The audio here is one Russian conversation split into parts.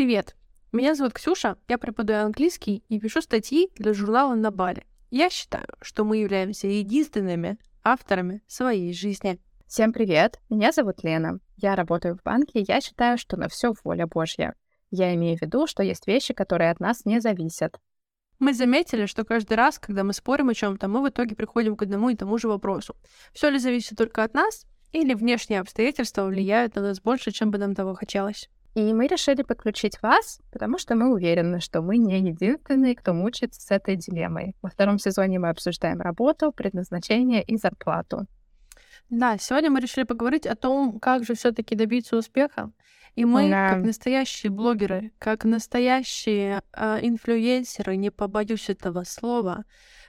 привет! Меня зовут Ксюша, я преподаю английский и пишу статьи для журнала «На Бали». Я считаю, что мы являемся единственными авторами своей жизни. Всем привет! Меня зовут Лена. Я работаю в банке, и я считаю, что на все воля Божья. Я имею в виду, что есть вещи, которые от нас не зависят. Мы заметили, что каждый раз, когда мы спорим о чем-то, мы в итоге приходим к одному и тому же вопросу. Все ли зависит только от нас, или внешние обстоятельства влияют на нас больше, чем бы нам того хотелось? И мы решили подключить вас, потому что мы уверены, что мы не единственные, кто мучается с этой дилеммой. Во втором сезоне мы обсуждаем работу, предназначение и зарплату. Да, сегодня мы решили поговорить о том, как же все-таки добиться успеха. И мы, да. как настоящие блогеры, как настоящие э, инфлюенсеры, не побоюсь этого слова,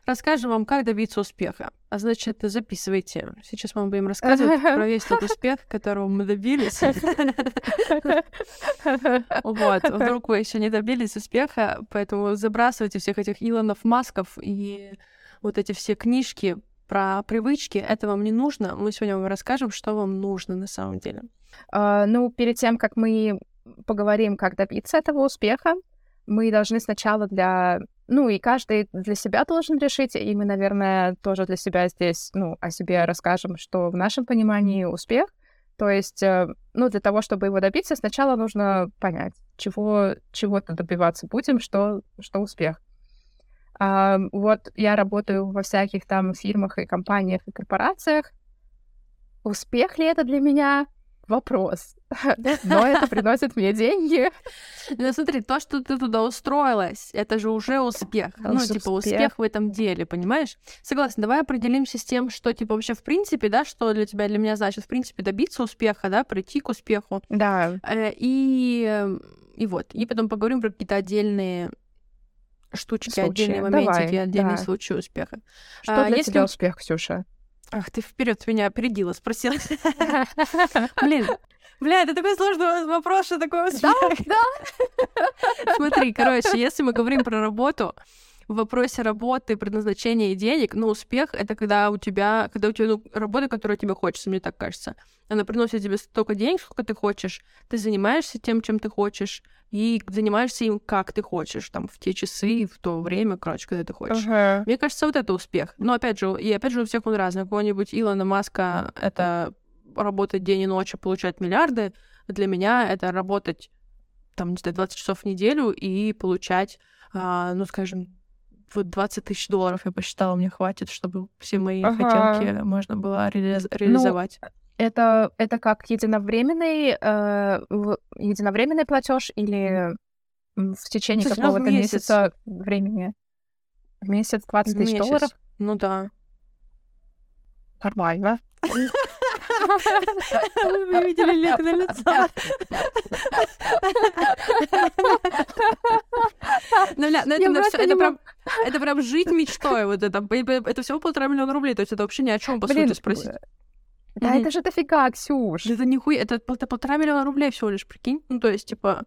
расскажем вам, как добиться успеха. А значит, записывайте. Сейчас мы будем рассказывать про весь тот успех, которого мы добились. Вот, вдруг вы еще не добились успеха, поэтому забрасывайте всех этих Илонов, Масков и вот эти все книжки про привычки. Это вам не нужно. Мы сегодня вам расскажем, что вам нужно на самом деле. Uh, ну, перед тем, как мы поговорим, как добиться этого успеха, мы должны сначала для... Ну, и каждый для себя должен решить, и мы, наверное, тоже для себя здесь, ну, о себе расскажем, что в нашем понимании успех. То есть, э, ну, для того, чтобы его добиться, сначала нужно понять, чего, чего-то добиваться будем, что, что успех. А, вот я работаю во всяких там фирмах и компаниях и корпорациях. Успех ли это для меня? Вопрос. Но это приносит мне деньги. Ну смотри, то, что ты туда устроилась, это же уже успех. Ну, типа, успех в этом деле, понимаешь? Согласна, давай определимся с тем, что, типа, вообще в принципе, да, что для тебя, для меня значит, в принципе, добиться успеха, да, прийти к успеху. Да. Э, и, и вот. И потом поговорим про какие-то отдельные штучки, случаи. отдельные моментики, Давай, отдельные да. случаи успеха. Что а, для если... тебя успех, Ксюша? Ах, ты вперед меня опередила, спросила. Блин, Бля, это такой сложный вопрос, что такое успех. Да, да. Смотри, короче, если мы говорим про работу, в вопросе работы, предназначения и денег, но успех — это когда у тебя, когда у тебя ну, работа, которая тебе хочется, мне так кажется. Она приносит тебе столько денег, сколько ты хочешь. Ты занимаешься тем, чем ты хочешь, и занимаешься им, как ты хочешь, там, в те часы, в то время, короче, когда ты хочешь. Uh-huh. Мне кажется, вот это успех. Но, опять же, и опять же, у всех он разный. У кого-нибудь Илона Маска — это работать день и ночь, и получать миллиарды. Для меня это работать, там, не знаю, 20 часов в неделю и получать, а, ну, скажем, вот 20 тысяч долларов я посчитала, мне хватит, чтобы все мои ага. хотелки можно было реали- ну, реализовать. Ну, это, это как единовременный, э, единовременный платеж или в течение ну, какого-то месяц. месяца времени? В месяц 20 тысяч долларов? Ну да. Нормально. Вы видели лик на лицо. Ну, ну это, на все, это, прям, это прям жить мечтой. Вот это, это всего полтора миллиона рублей. То есть это вообще ни о чем, по Блин, сути, спросить. Да mm-hmm. это же дофига, Ксюш. Это нихуя, это, это полтора миллиона рублей всего лишь, прикинь. Ну, то есть, типа,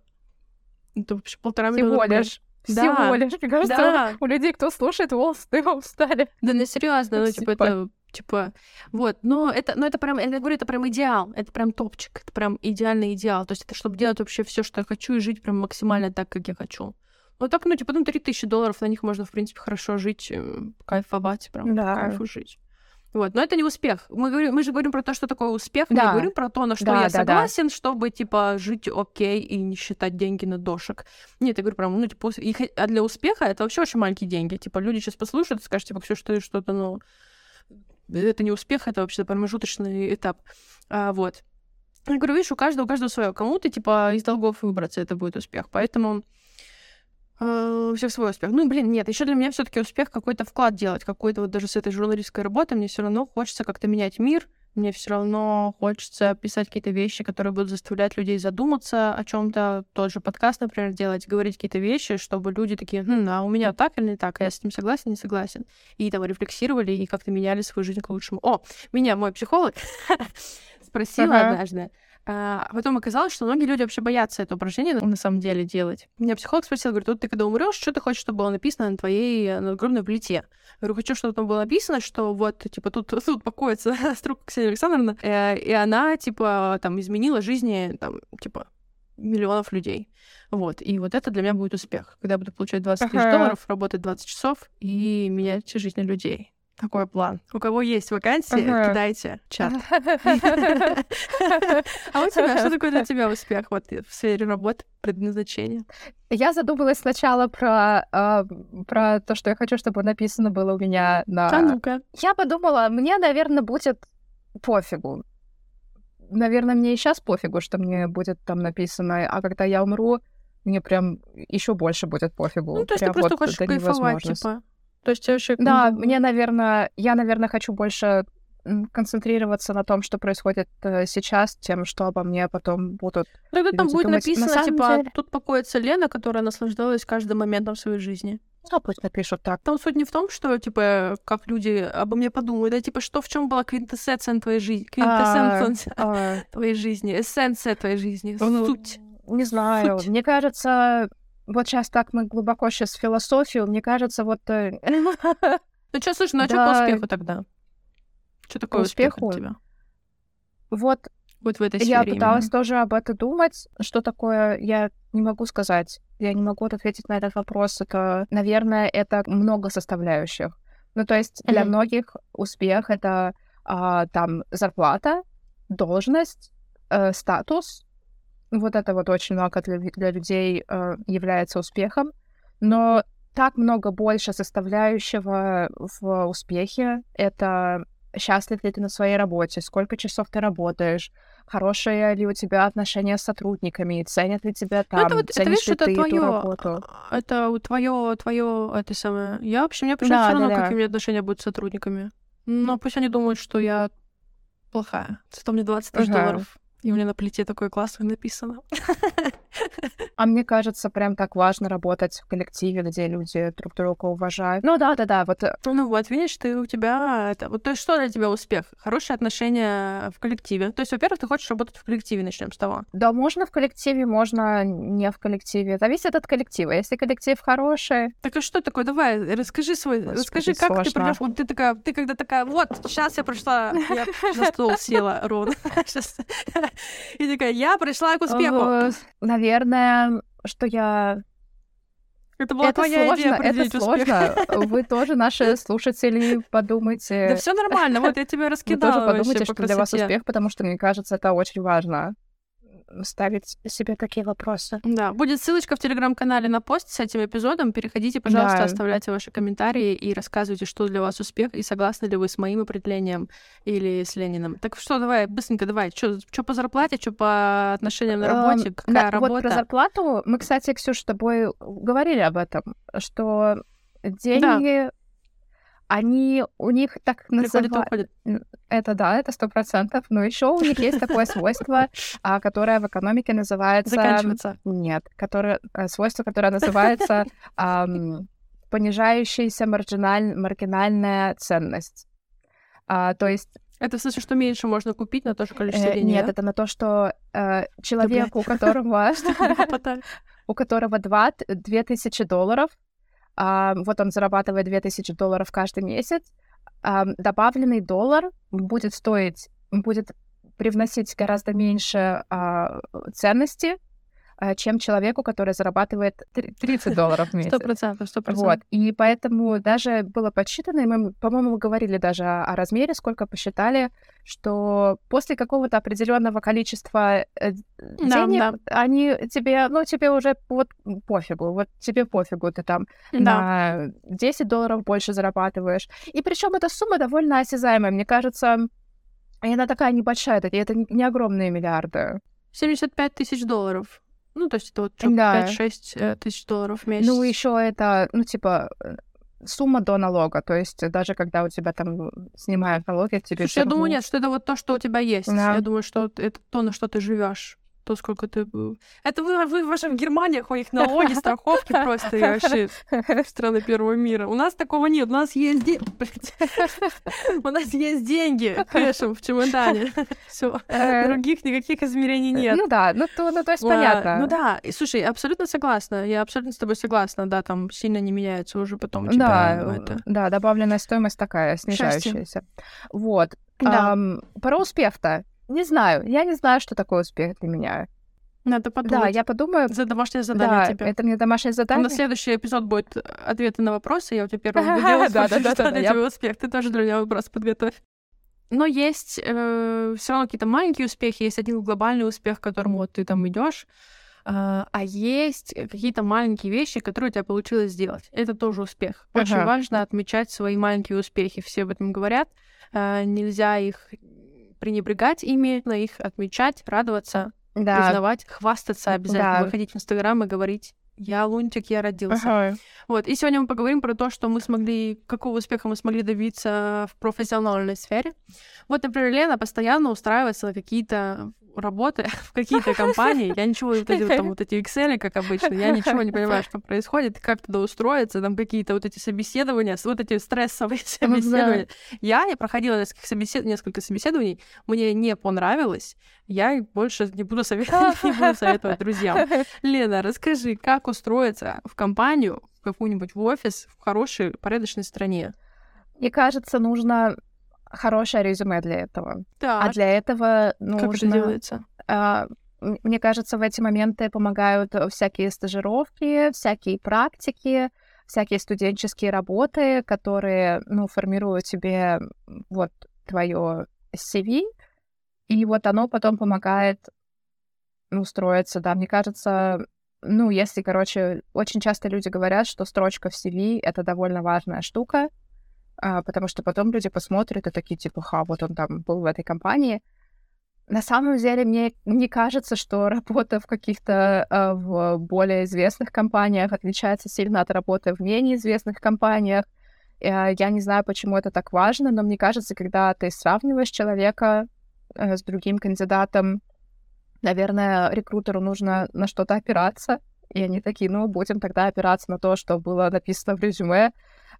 это вообще полтора всего миллиона рублей. лишь. Всего да. лишь. Мне кажется, да. у людей, кто слушает, волосы дымом встали. Да, ну серьезно, ну, типа, это типа, вот, но это, но это прям, я говорю, это прям идеал, это прям топчик, это прям идеальный идеал, то есть это чтобы делать вообще все, что я хочу, и жить прям максимально так, как я хочу. Ну так, ну, типа, ну, 3000 долларов, на них можно, в принципе, хорошо жить, э, кайфовать, прям да. кайфу жить. Вот. Но это не успех. Мы, говорим, мы же говорим про то, что такое успех. Да. Мы говорим про то, на что да, я да, согласен, да. чтобы, типа, жить окей и не считать деньги на дошек. Нет, я говорю прям, ну, типа, и, а для успеха это вообще очень маленькие деньги. Типа, люди сейчас послушают и скажут, типа, все, что ты что-то, ну, это не успех, это вообще промежуточный этап. А, вот. Я говорю, видишь, у каждого, у каждого свое. Кому-то, типа, из долгов выбраться, это будет успех. Поэтому э, у всех свой успех. Ну, блин, нет, еще для меня все-таки успех какой-то вклад делать, какой-то вот даже с этой журналистской работой мне все равно хочется как-то менять мир, мне все равно хочется писать какие-то вещи, которые будут заставлять людей задуматься о чем-то. Тот же подкаст, например, делать, говорить какие-то вещи, чтобы люди такие, хм, а у меня так или не так, а я с этим согласен, не согласен. И там рефлексировали и как-то меняли свою жизнь к лучшему. О, меня мой психолог спросила однажды, а потом оказалось, что многие люди вообще боятся это упражнение на самом деле делать. Меня психолог спросил, говорит, вот ты когда умрешь, что ты хочешь, чтобы было написано на твоей э, надгробной плите? Я говорю, хочу, чтобы там было написано, что вот, типа, тут, тут покоится струк Ксения Александровна, э, и она, типа, там, изменила жизни, там, типа, миллионов людей. Вот. И вот это для меня будет успех, когда я буду получать 20 тысяч долларов, работать 20 часов и менять жизнь людей. Такой план. У кого есть вакансии, ага. кидайте чат. А у тебя что такое для тебя успех вот в сфере работы, предназначения? Я задумалась сначала про, э, про то, что я хочу, чтобы написано было у меня на... А ну-ка. Я подумала, мне, наверное, будет пофигу. Наверное, мне и сейчас пофигу, что мне будет там написано, а когда я умру, мне прям еще больше будет пофигу. Ну, то есть прям ты просто вот хочешь кайфовать, типа. То есть вообще... Да, мне, наверное, я, наверное, хочу больше концентрироваться на том, что происходит э, сейчас, тем, что обо мне потом будут. Тогда там будет думать. написано, на типа, деле... тут покоится Лена, которая наслаждалась каждым моментом своей жизни. А пусть напишут так. Там суть не в том, что, типа, как люди обо мне подумают, а типа, что в чем была квинтэссенция твоей жизни, квинтэссенция а, твоей жизни, эссенция твоей жизни, ну, суть. Не знаю. Мне кажется, вот сейчас так мы глубоко сейчас в философию, мне кажется, вот... Э, ну что, слушай, ну а что по успеху тогда? Что такое успех у тебя? Вот вот в этой. Я пыталась именно. тоже об этом думать. Что такое, я не могу сказать. Я не могу ответить на этот вопрос. Это, наверное, это много составляющих. Ну, то есть для mm-hmm. многих успех это а, там зарплата, должность, э, статус, вот это вот очень много для, для людей э, является успехом. Но так много больше составляющего в успехе. Это счастлив ли ты на своей работе, сколько часов ты работаешь, хорошие ли у тебя отношения с сотрудниками, ценят ли тебя ну, там, это вот, ценишь это, видишь, ли это ты твоё, эту работу. Это твое, твое, это самое. Я вообще, мне почему да, все равно, да, да. какие у меня отношения будут с сотрудниками. Но пусть они думают, что я плохая. Зато мне 20 тысяч ага. долларов. И у меня на плите такое классное написано. А мне кажется, прям так важно работать в коллективе, где люди друг друга уважают. Ну да, да, да, вот. Э, ну вот, видишь, ты у тебя это. Вот то есть что для тебя успех? Хорошие отношения в коллективе. То есть, во-первых, ты хочешь работать в коллективе, начнем с того. Да, можно в коллективе, можно не в коллективе. Зависит от коллектива. Если коллектив хороший. Так а что такое? Давай, расскажи свой. Господи, расскажи, как сложно. ты придешь. Вот ты такая, ты когда такая, вот, сейчас я пришла, я на стол села ровно. И такая, я пришла к успеху. Наверное, что я это была это твоя сложно, идея это сложно. Вы тоже, наши слушатели, подумайте. Да все нормально, вот я тебе раскидала Вы тоже подумайте, что для вас успех, потому что, мне кажется, это очень важно ставить себе такие вопросы. Да, будет ссылочка в телеграм-канале на пост с этим эпизодом. Переходите, пожалуйста, да. оставляйте ваши комментарии и рассказывайте, что для вас успех, и согласны ли вы с моим определением или с Лениным. Так что, давай, быстренько, давай, что по зарплате, что по отношениям на работе, эм, какая да, работа? Вот про зарплату мы, кстати, Ксюша, с тобой говорили об этом, что деньги... Да они у них так называют... Это да, это сто процентов. Но еще у них есть такое свойство, а, которое в экономике называется... Заканчиваться. Нет, которое... Э, свойство, которое называется понижающаяся маргиналь... маргинальная ценность. А, то есть это в смысле, что меньше можно купить на то же количество э, денег? Нет, это на то, что э, человек, у которого у которого 2, 2000 долларов, а, вот он зарабатывает 2000 долларов каждый месяц, а, добавленный доллар будет стоить, будет привносить гораздо меньше а, ценности, чем человеку, который зарабатывает 30 долларов в месяц. Сто процентов, сто процентов. Вот. И поэтому даже было подсчитано, и мы, по-моему, говорили даже о размере, сколько посчитали, что после какого-то определенного количества э, да, денег да. они тебе, ну, тебе уже вот пофигу, вот тебе пофигу, ты там да. на 10 долларов больше зарабатываешь. И причем эта сумма довольно осязаемая, мне кажется, и она такая небольшая, это не огромные миллиарды. 75 тысяч долларов. Ну, то есть это вот да. 5-6 э, тысяч долларов в месяц. Ну, еще это, ну, типа, э, сумма до налога. То есть даже когда у тебя там снимают налоги, тебе... Слушай, я думаю, нет, что это вот то, что у тебя есть. Да. Я думаю, что это то, на что ты живешь то, сколько ты... Это вы, вы в ваших Германиях, у них налоги, страховки просто и вообще страны первого мира. У нас такого нет. У нас есть деньги. У нас есть деньги кэшем в чемодане. Все. Э. Других никаких измерений нет. Ну да, ну то, ну, то есть понятно. Ну да. И, слушай, абсолютно согласна. Я абсолютно с тобой согласна. Да, там сильно не меняется уже потом. Да, это... да, добавленная стоимость такая, снижающаяся. Вот. Да. Um, про успех-то. Не знаю. Я не знаю, что такое успех для меня. Надо подумать. Да, я подумаю. За домашнее задание Да, тебе. это мне домашнее На задание. следующий эпизод будет ответы на вопросы. Я у тебя первым буду делать, Да, да, да, для тебя успех. Ты тоже для меня вопрос подготовь. Но есть все равно какие-то маленькие успехи, есть один глобальный успех, к которому вот ты там идешь, а а есть какие-то маленькие вещи, которые у тебя получилось сделать. Это тоже успех. Очень Ага. важно отмечать свои маленькие успехи. Все об этом говорят. Нельзя их пренебрегать ими, но их отмечать, радоваться, Да. признавать, хвастаться обязательно, Да. выходить в Инстаграм и говорить «Я лунтик, я родился». Ага. Вот, и сегодня мы поговорим про то, что мы смогли, какого успеха мы смогли добиться в профессиональной сфере. Вот, например, Лена постоянно устраивается на какие-то работы в какие-то компании. Я ничего, вот эти, вот там вот эти Excel, как обычно, я ничего не понимаю, что происходит, как туда устроиться, там какие-то вот эти собеседования, вот эти стрессовые собеседования. Я, я проходила несколько, собесед... несколько собеседований, мне не понравилось, я больше не буду советовать, не буду советовать друзьям. Лена, расскажи, как устроиться в компанию, в какую-нибудь в офис в хорошей, порядочной стране? Мне кажется, нужно хорошее резюме для этого. А Так, для этого как это нужно... делается? а, Мне кажется, в эти моменты помогают э, всякие стажировки, всякие практики, всякие студенческие работы, которые, ну, формируют тебе вот твое CV, и вот оно потом помогает ну, устроиться, да. Мне кажется, ну, если, короче, очень часто люди говорят, что строчка в CV — это довольно важная штука, а, потому что потом люди посмотрят и такие, типа, ха, вот он там был в этой компании. На самом деле, мне не кажется, что работа в каких-то а, в более известных компаниях отличается сильно от работы в менее известных компаниях. Э, Я не знаю, почему это так важно, но мне кажется, когда ты сравниваешь человека э, с другим кандидатом, наверное, рекрутеру нужно на что-то опираться. И они такие, ну, будем тогда опираться на то, что было написано в резюме,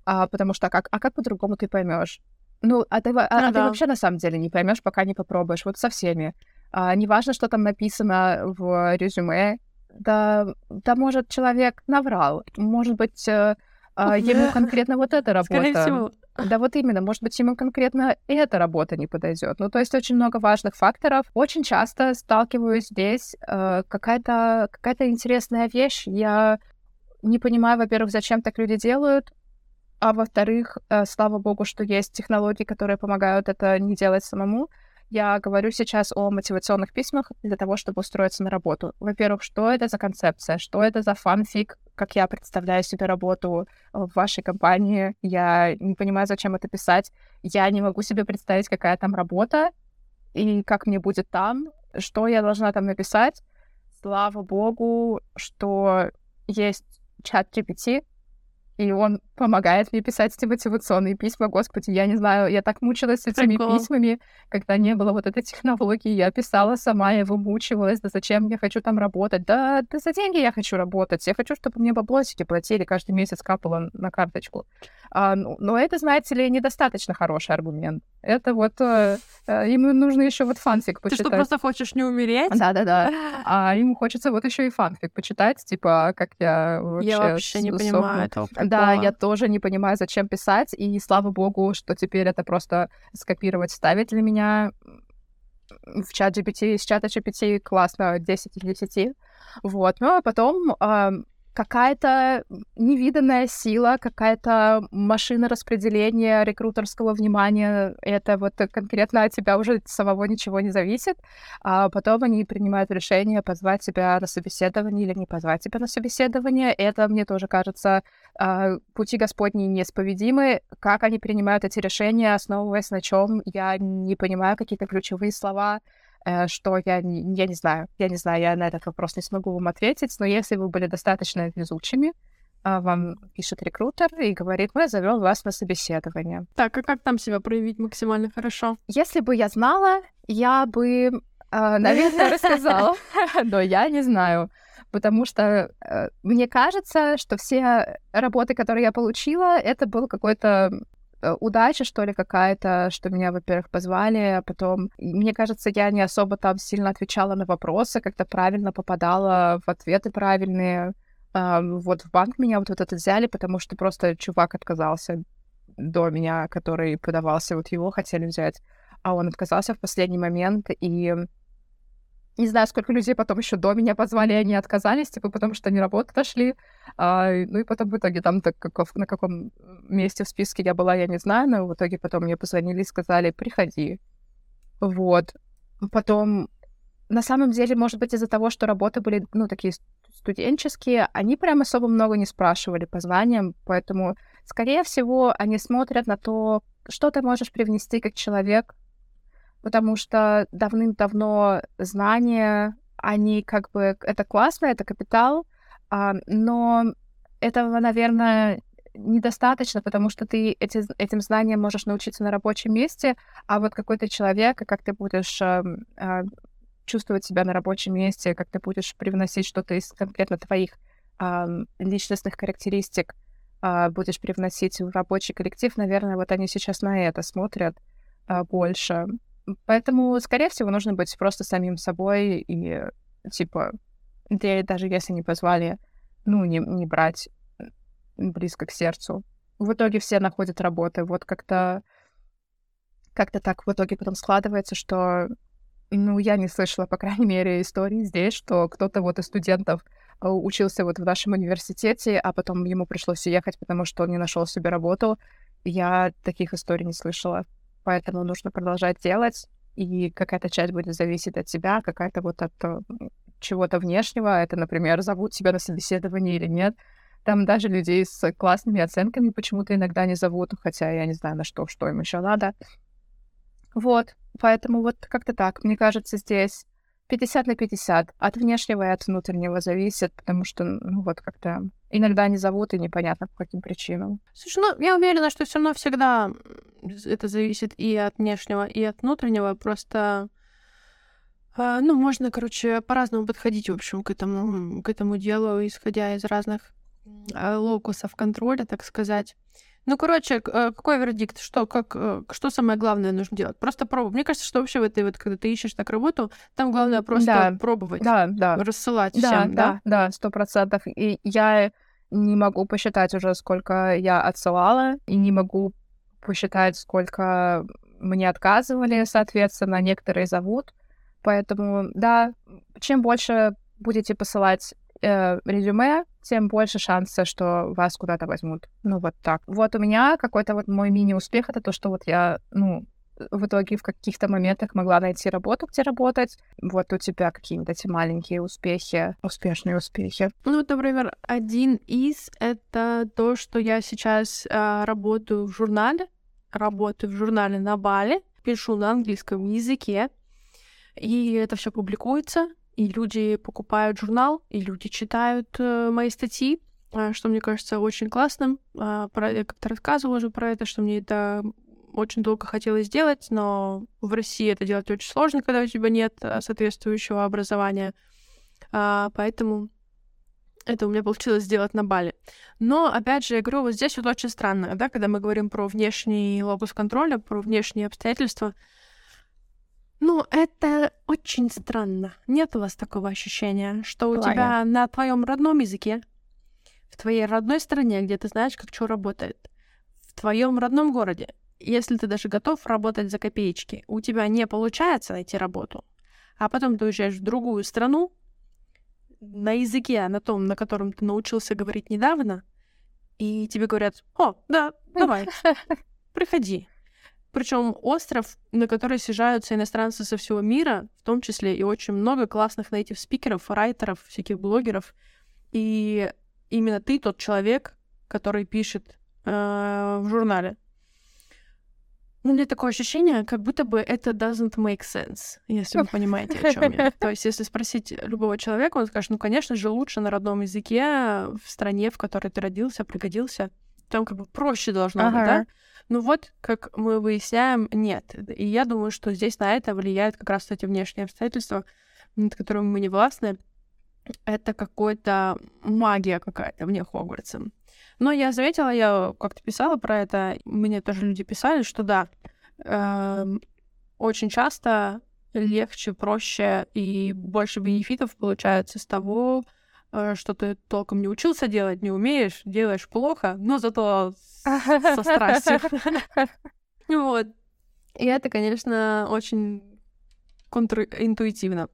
а, потому что как, а как по-другому ты поймешь? Ну, а ты, а- Ну а ты вообще на самом деле не поймешь, пока не попробуешь. Вот со всеми. А, неважно, что там написано в резюме. Да, да, может, человек наврал. Может быть, э, а, ему конкретно вот эта работа. Скорее всего. Да, вот именно. Может быть, ему конкретно эта работа не подойдет. Ну, то есть очень много важных факторов. Очень часто сталкиваюсь здесь э, какая-то какая интересная вещь. Я не понимаю, во-первых, зачем так люди делают, а во-вторых, э, слава богу, что есть технологии, которые помогают это не делать самому. Я говорю сейчас о мотивационных письмах для того, чтобы устроиться на работу. Во-первых, что это за концепция, что это за фанфик, как я представляю себе работу в вашей компании. Я не понимаю, зачем это писать. Я не могу себе представить, какая там работа и как мне будет там, что я должна там написать. Слава богу, что есть чат GPT, и он помогает мне писать эти мотивационные письма. Господи, я не знаю, я так мучилась с этими Прикол. письмами, когда не было вот этой технологии. Я писала сама, я вымучивалась, да зачем я хочу там работать? Да, да за деньги я хочу работать. Я хочу, чтобы мне баблосики платили, каждый месяц капало на карточку. А, ну, но это, знаете ли, недостаточно хороший аргумент. Это вот... э, э, ему нужно еще вот фанфик Ты почитать. что, просто хочешь не умереть? Да-да-да. А ему хочется вот еще и фанфик почитать, типа, как я вообще... Я вообще не понимаю этого Да, я тоже не понимаю, зачем писать, и слава богу, что теперь это просто скопировать, вставить для меня в чат GPT, из чата GPT классно 10 из 10. Вот, ну а потом какая-то невиданная сила, какая-то машина распределения рекрутерского внимания, это вот конкретно от тебя уже самого ничего не зависит, а потом они принимают решение позвать тебя на собеседование или не позвать тебя на собеседование. Это, мне тоже кажется, а, пути Господни неисповедимы. Как они принимают эти решения, основываясь на чем, я не понимаю какие-то ключевые слова, что я не, я не знаю. Я не знаю, я на этот вопрос не смогу вам ответить, но если вы были достаточно везучими, а, вам пишет рекрутер и говорит, мы зовем вас на собеседование. Так, а как там себя проявить максимально хорошо? Если бы я знала, я бы, а, наверное, рассказала, но я не знаю. Потому что э, мне кажется, что все работы, которые я получила, это был какой-то э, удача, что ли, какая-то, что меня, во-первых, позвали, а потом, мне кажется, я не особо там сильно отвечала на вопросы, как-то правильно попадала в ответы правильные. А, вот в банк меня вот, вот это взяли, потому что просто чувак отказался до меня, который подавался, вот его хотели взять, а он отказался в последний момент, и Не знаю, сколько людей потом еще до меня позвали, и они отказались, типа, потому что они работу нашли. А, ну и потом в итоге там так, каков, на каком месте в списке я была, я не знаю, но в итоге потом мне позвонили и сказали, приходи. Вот. Потом, на самом деле, может быть, из-за того, что работы были, ну, такие студенческие, они прям особо много не спрашивали по званиям, поэтому, скорее всего, они смотрят на то, что ты можешь привнести как человек потому что давным-давно знания, они как бы... Это классно, это капитал, а, но этого, наверное, недостаточно, потому что ты эти, этим знаниям можешь научиться на рабочем месте, а вот какой-то человек, как ты будешь а, а, чувствовать себя на рабочем месте, как ты будешь привносить что-то из конкретно твоих а, личностных характеристик, а, будешь привносить в рабочий коллектив, наверное, вот они сейчас на это смотрят а, больше. Поэтому, скорее всего, нужно быть просто самим собой и, типа, даже если не позвали, ну, не, не брать близко к сердцу. В итоге все находят работы. Вот как-то как-то так в итоге потом складывается, что, ну, я не слышала, по крайней мере, истории здесь, что кто-то вот из студентов а, учился вот в нашем университете, а потом ему пришлось уехать, потому что он не нашел себе работу. Я таких историй не слышала поэтому нужно продолжать делать, и какая-то часть будет зависеть от тебя, какая-то вот от э, чего-то внешнего. Это, например, зовут тебя на собеседование или нет. Там даже людей с классными оценками почему-то иногда не зовут, хотя я не знаю, на что, что им еще надо. Вот, поэтому вот как-то так. Мне кажется, здесь 50 на 50. От внешнего и от внутреннего зависит, потому что, ну, вот как-то иногда не зовут, и непонятно по каким причинам. Слушай, ну, я уверена, что все равно всегда это зависит и от внешнего, и от внутреннего. Просто, э, ну, можно, короче, по-разному подходить, в общем, к этому, к этому делу, исходя из разных э, локусов контроля, так сказать. Ну, короче, э, какой вердикт? Что, как, э, что самое главное нужно делать? Просто пробовать. Мне кажется, что вообще в этой вот, когда ты ищешь так работу, там главное просто да, пробовать. Да, да. Рассылать да, всем, да? Да, сто процентов. И я не могу посчитать уже, сколько я отсылала, и не могу посчитать, сколько мне отказывали, соответственно, некоторые зовут. Поэтому, да, чем больше будете посылать э, резюме, тем больше шанса, что вас куда-то возьмут. Ну, вот так. Вот у меня какой-то вот мой мини-успех — это то, что вот я, ну, в итоге в каких-то моментах могла найти работу, где работать. Вот у тебя какие-нибудь эти маленькие успехи, успешные успехи. Ну, например, один из — это то, что я сейчас э, работаю в журнале, работаю в журнале на Бали, пишу на английском языке, и это все публикуется и люди покупают журнал, и люди читают э, мои статьи, э, что мне кажется очень классным. Э, про, я как-то рассказывала уже про это, что мне это очень долго хотелось сделать, но в России это делать очень сложно, когда у тебя нет э, соответствующего образования. А, поэтому это у меня получилось сделать на Бали. Но, опять же, я говорю, вот здесь вот очень странно, да, когда мы говорим про внешний локус контроля, про внешние обстоятельства, ну, это очень странно. Нет у вас такого ощущения, что у тебя на твоем родном языке, в твоей родной стране, где ты знаешь, как что работает, в твоем родном городе, если ты даже готов работать за копеечки, у тебя не получается найти работу, а потом ты уезжаешь в другую страну, на языке, на том, на котором ты научился говорить недавно, и тебе говорят, о, да, давай, приходи. Причем остров, на который съезжаются иностранцы со всего мира, в том числе и очень много классных нейтив спикеров, райтеров, всяких блогеров. И именно ты тот человек, который пишет э, в журнале. Ну, у меня такое ощущение, как будто бы это doesn't make sense, если вы понимаете, о чем я. То есть, если спросить любого человека, он скажет, ну, конечно же, лучше на родном языке в стране, в которой ты родился, пригодился. Там как бы проще должно ага. быть, да? Ну вот, как мы выясняем, нет. И я думаю, что здесь на это влияют как раз эти внешние обстоятельства, над которыми мы не властны. Это какая-то магия какая-то вне Хогвартса. Но я заметила, я как-то писала про это, мне тоже люди писали, что да, э, очень часто легче, проще и больше бенефитов получается с того, что ты толком не учился делать, не умеешь, делаешь плохо, но зато со страстью. Вот. И это, конечно, очень контринтуитивно.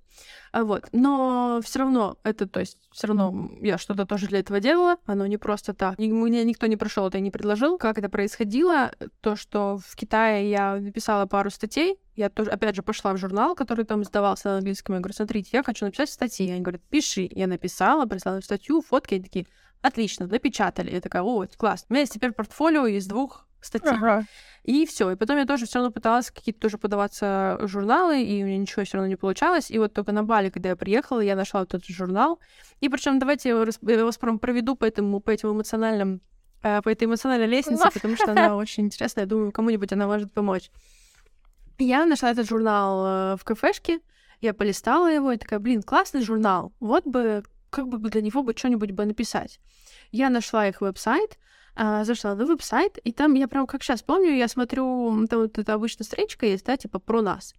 А вот. Но все равно это, то есть, все равно я что-то тоже для этого делала. Оно не просто так. Мне никто не пришел это и не предложил. Как это происходило? То, что в Китае я написала пару статей. Я тоже, опять же, пошла в журнал, который там сдавался на английском. Я говорю, смотрите, я хочу написать статьи. Они говорят, пиши. Я написала, прислала статью, фотки. Они такие, отлично, напечатали. Я такая, о, класс. У меня есть теперь портфолио из двух статей. Ага. И все. И потом я тоже все равно пыталась какие-то тоже подаваться журналы, и у меня ничего все равно не получалось. И вот только на Бали, когда я приехала, я нашла вот этот журнал. И причем давайте я вас проведу по этому, по этим эмоциональным э, по этой эмоциональной лестнице, потому что она очень интересная. Я думаю, кому-нибудь она может помочь. Я нашла этот журнал э, в кафешке, я полистала его и такая, блин, классный журнал. Вот бы, как бы для него бы что-нибудь бы написать. Я нашла их веб-сайт, а, зашла на веб-сайт, и там я прям как сейчас помню, я смотрю, там вот эта обычная страничка есть, да, типа про нас.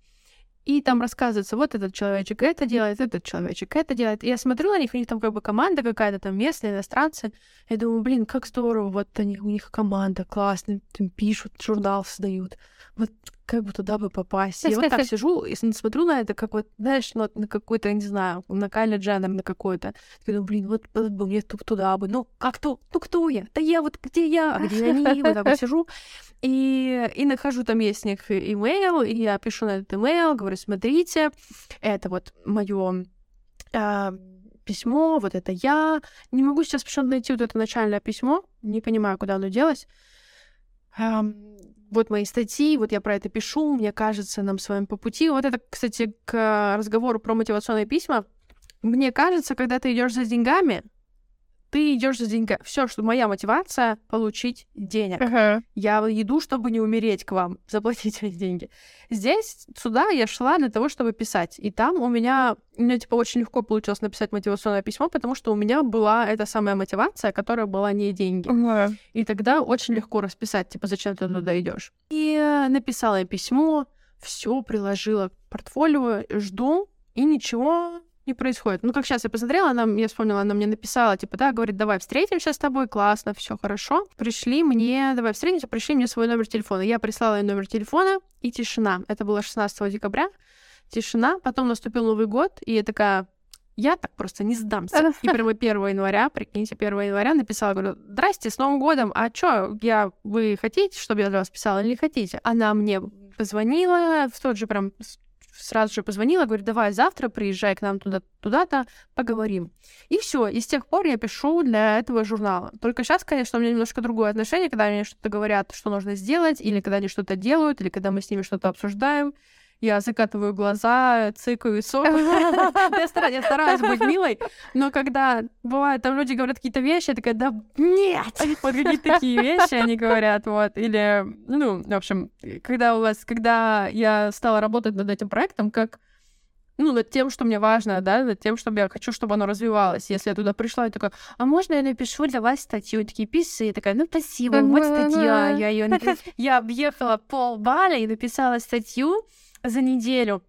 И там рассказывается, вот этот человечек это делает, этот человечек это делает. И я смотрю на них, у них там как бы команда какая-то там местная, иностранцы. Я думаю, блин, как здорово, вот они, у них команда классная, там пишут, журнал создают. Вот как бы туда бы попасть. Я вот так сижу и смотрю на это, как вот, знаешь, на, на какой-то, не знаю, на Кайли Дженнер на какой-то. Думаю, блин, вот, вот бы мне туда бы. Ну, как то? Ну, кто я? Да я вот, где я? А где они? Вот так вот сижу. И, и нахожу там есть них имейл, и я пишу на этот имейл, говорю, смотрите, это вот мое а, письмо, вот это я. Не могу сейчас почему-то найти вот это начальное письмо, не понимаю, куда оно делось вот мои статьи, вот я про это пишу, мне кажется, нам с вами по пути. Вот это, кстати, к разговору про мотивационные письма. Мне кажется, когда ты идешь за деньгами, ты идешь за деньгами. Все, что моя мотивация получить денег. Uh-huh. Я иду, чтобы не умереть к вам, заплатить мне деньги. Здесь сюда я шла для того, чтобы писать. И там у меня, у меня типа очень легко получилось написать мотивационное письмо, потому что у меня была эта самая мотивация, которая была не деньги. Uh-huh. И тогда очень легко расписать, типа, зачем ты туда идешь. И э, написала я письмо, все приложила к портфолио, жду, и ничего не происходит. Ну, как сейчас я посмотрела, она, я вспомнила, она мне написала, типа, да, говорит, давай встретимся с тобой, классно, все хорошо. Пришли мне, давай встретимся, пришли мне свой номер телефона. Я прислала ей номер телефона, и тишина. Это было 16 декабря. Тишина. Потом наступил Новый год, и я такая, я так просто не сдамся. И прямо 1 января, прикиньте, 1 января написала, говорю, здрасте, с Новым годом, а чё, я, вы хотите, чтобы я для вас писала или не хотите? Она мне позвонила в тот же прям сразу же позвонила, говорит, давай завтра приезжай к нам туда, туда-то, поговорим. И все. И с тех пор я пишу для этого журнала. Только сейчас, конечно, у меня немножко другое отношение, когда они что-то говорят, что нужно сделать, или когда они что-то делают, или когда мы с ними что-то обсуждаем я закатываю глаза, цыкаю сок. я, стараюсь, я стараюсь быть милой, но когда бывает, там люди говорят какие-то вещи, я такая, да нет! Вот какие-то такие вещи они говорят, вот. Или, ну, в общем, когда у вас, когда я стала работать над этим проектом, как ну, над тем, что мне важно, да, над тем, чтобы я хочу, чтобы оно развивалось. Если я туда пришла, я такая, а можно я напишу для вас статью? И такие, пиши. Я такая, ну, спасибо, вот статья. Я ее Я объехала пол Бали и написала статью, за неделю.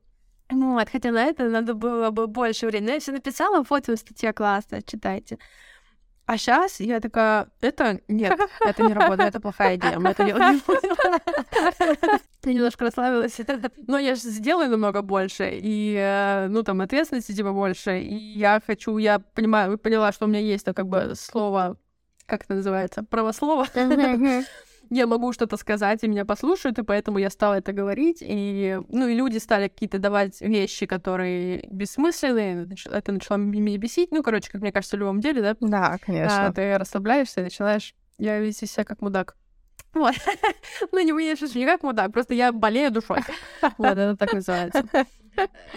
Вот, хотя на это надо было бы больше времени. Но я все написала, вот статья классная, читайте. А сейчас я такая, это нет, это не работает, это плохая идея, мы это делать не будем. Я немножко расслабилась, но я же сделаю намного больше, и, э, ну, там, ответственности типа больше, и я хочу, я понимаю, поняла, что у меня есть, то как бы, слово, как это называется, правослово я могу что-то сказать, и меня послушают, и поэтому я стала это говорить. И, ну, и люди стали какие-то давать вещи, которые бессмысленные. Это начало меня бесить. Ну, короче, как мне кажется, в любом деле, да? Да, конечно. А, ты расслабляешься и начинаешь... Я вести себя как мудак. Вот. ну, не мне сейчас не как мудак, просто я болею душой. вот, это так называется.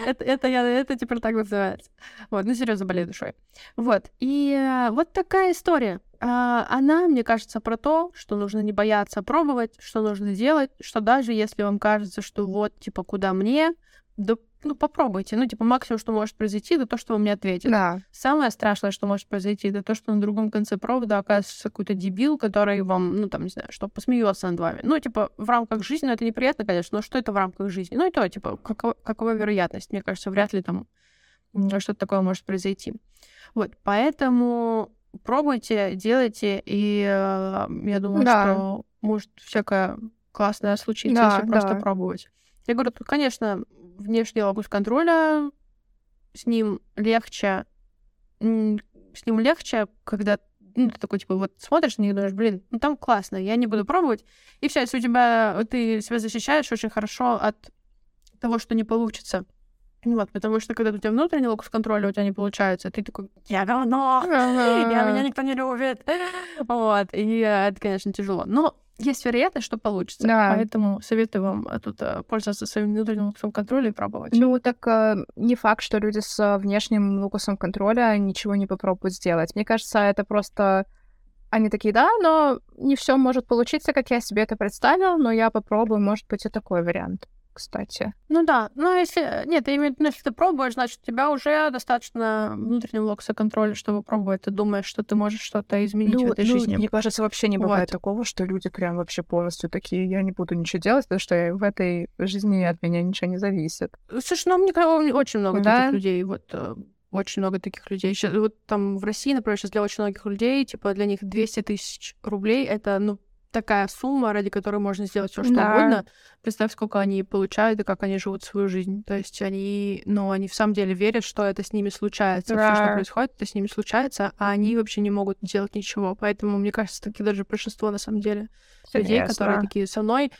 Это, это, я, это теперь так называется. Вот, ну, серьезно, болею душой. Вот. И э, вот такая история. А, она, мне кажется, про то, что нужно не бояться пробовать, что нужно делать, что даже если вам кажется, что вот, типа, куда мне, да, ну, попробуйте. Ну, типа, максимум, что может произойти, это то, что вам не ответит. Да. Самое страшное, что может произойти, это то, что на другом конце провода оказывается какой-то дебил, который вам, ну, там, не знаю, что посмеется над вами. Ну, типа, в рамках жизни, ну, это неприятно, конечно, но что это в рамках жизни? Ну, и то, типа, какова, какова вероятность? Мне кажется, вряд ли там что-то такое может произойти. Вот, поэтому пробуйте, делайте, и э, я думаю, да. что может всякое классное случиться, да, если да. просто пробовать. Я говорю, тут, конечно, внешний локус контроля, с ним легче, с ним легче, когда ну, ты такой, типа, вот смотришь на них и думаешь, блин, ну там классно, я не буду пробовать. И все, если у тебя, ты себя защищаешь очень хорошо от того, что не получится. Вот, потому что когда у тебя внутренний локус контроля у тебя не получается, ты такой, я говно, я, меня никто не любит. Вот, и это, конечно, тяжело. Но есть вероятность, что получится. Да. Поэтому советую вам э, тут э, пользоваться своим внутренним локусом контроля и пробовать. Ну, так э, не факт, что люди с внешним локусом контроля ничего не попробуют сделать. Мне кажется, это просто они такие, да, но не все может получиться, как я себе это представил, но я попробую, может быть, и такой вариант кстати. Ну да, но если... Нет, я имею в виду, если ты пробуешь, значит, у тебя уже достаточно внутреннего локса контроля, чтобы пробовать. Ты думаешь, что ты можешь что-то изменить ну, в этой ну, жизни. Мне кажется, вообще не бывает вот. такого, что люди прям вообще полностью такие, я не буду ничего делать, потому что в этой жизни от меня ничего не зависит. Слушай, ну, мне очень много да? таких людей. Вот э, очень много таких людей. Сейчас, вот там в России, например, сейчас для очень многих людей, типа, для них 200 тысяч рублей — это, ну, такая сумма, ради которой можно сделать все что да. угодно. Представь, сколько они получают и как они живут свою жизнь. То есть они, ну, они в самом деле верят, что это с ними случается. Да. Все, что происходит, это с ними случается, а они вообще не могут делать ничего. Поэтому, мне кажется, таки даже большинство, на самом деле, Конечно. людей, которые такие со мной,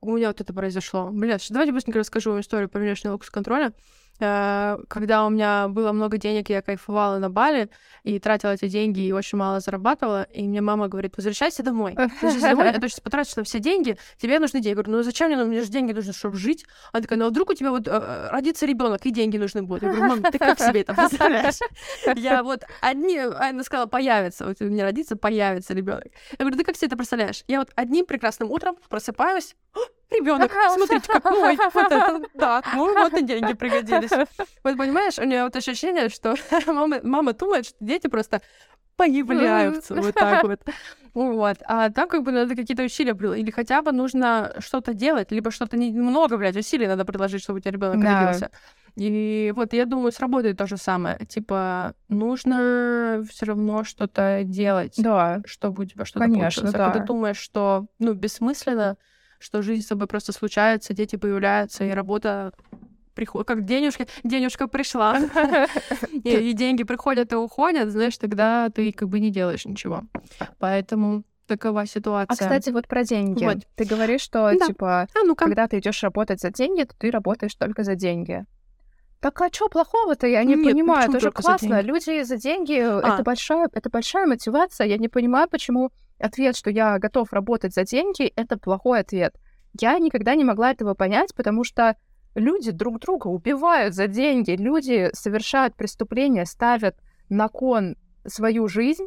у меня вот это произошло. Блядь, давайте быстренько расскажу историю по внешнему локус контроля. Э, когда у меня было много денег, я кайфовала на Бали и тратила эти деньги и очень мало зарабатывала, и мне мама говорит, возвращайся домой. Сейчас домой, то сейчас потратишь на все деньги, тебе нужны деньги. Я говорю, ну зачем мне, ну, мне же деньги нужны, чтобы жить. Она такая, ну а вдруг у тебя вот э, родится ребенок и деньги нужны будут. Я говорю, мам, ты как себе это представляешь? Я вот одни, она сказала, появится, вот у меня родится, появится ребенок. Я говорю, ты как себе это представляешь? Я вот одним прекрасным утром просыпаюсь, ребенок, смотрите, как мой. Вот это, да, ну вот и деньги пригодились. Вот понимаешь, у нее вот ощущение, что мама, мама думает, что дети просто появляются вот так вот. Вот. А там как бы надо какие-то усилия или хотя бы нужно что-то делать, либо что-то немного, блядь, усилий надо приложить, чтобы у тебя ребенок да. родился. И вот я думаю, сработает то же самое. Типа, нужно все равно что-то делать, да. чтобы у тебя что-то Конечно, получилось. А да. когда думаешь, что ну, бессмысленно, что жизнь с тобой просто случается, дети появляются, и работа приходит, как денежка, денежка пришла, и деньги приходят и уходят, знаешь, тогда ты как бы не делаешь ничего. Поэтому такова ситуация. А, кстати, вот про деньги. Вот. Ты говоришь, что, да. типа, а, ну когда ты идешь работать за деньги, то ты работаешь только за деньги. Так а что плохого-то? Я не Нет, понимаю. Это же классно. За Люди за деньги а. это большая, это большая мотивация. Я не понимаю, почему ответ, что я готов работать за деньги, это плохой ответ. Я никогда не могла этого понять, потому что люди друг друга убивают за деньги, люди совершают преступления, ставят на кон свою жизнь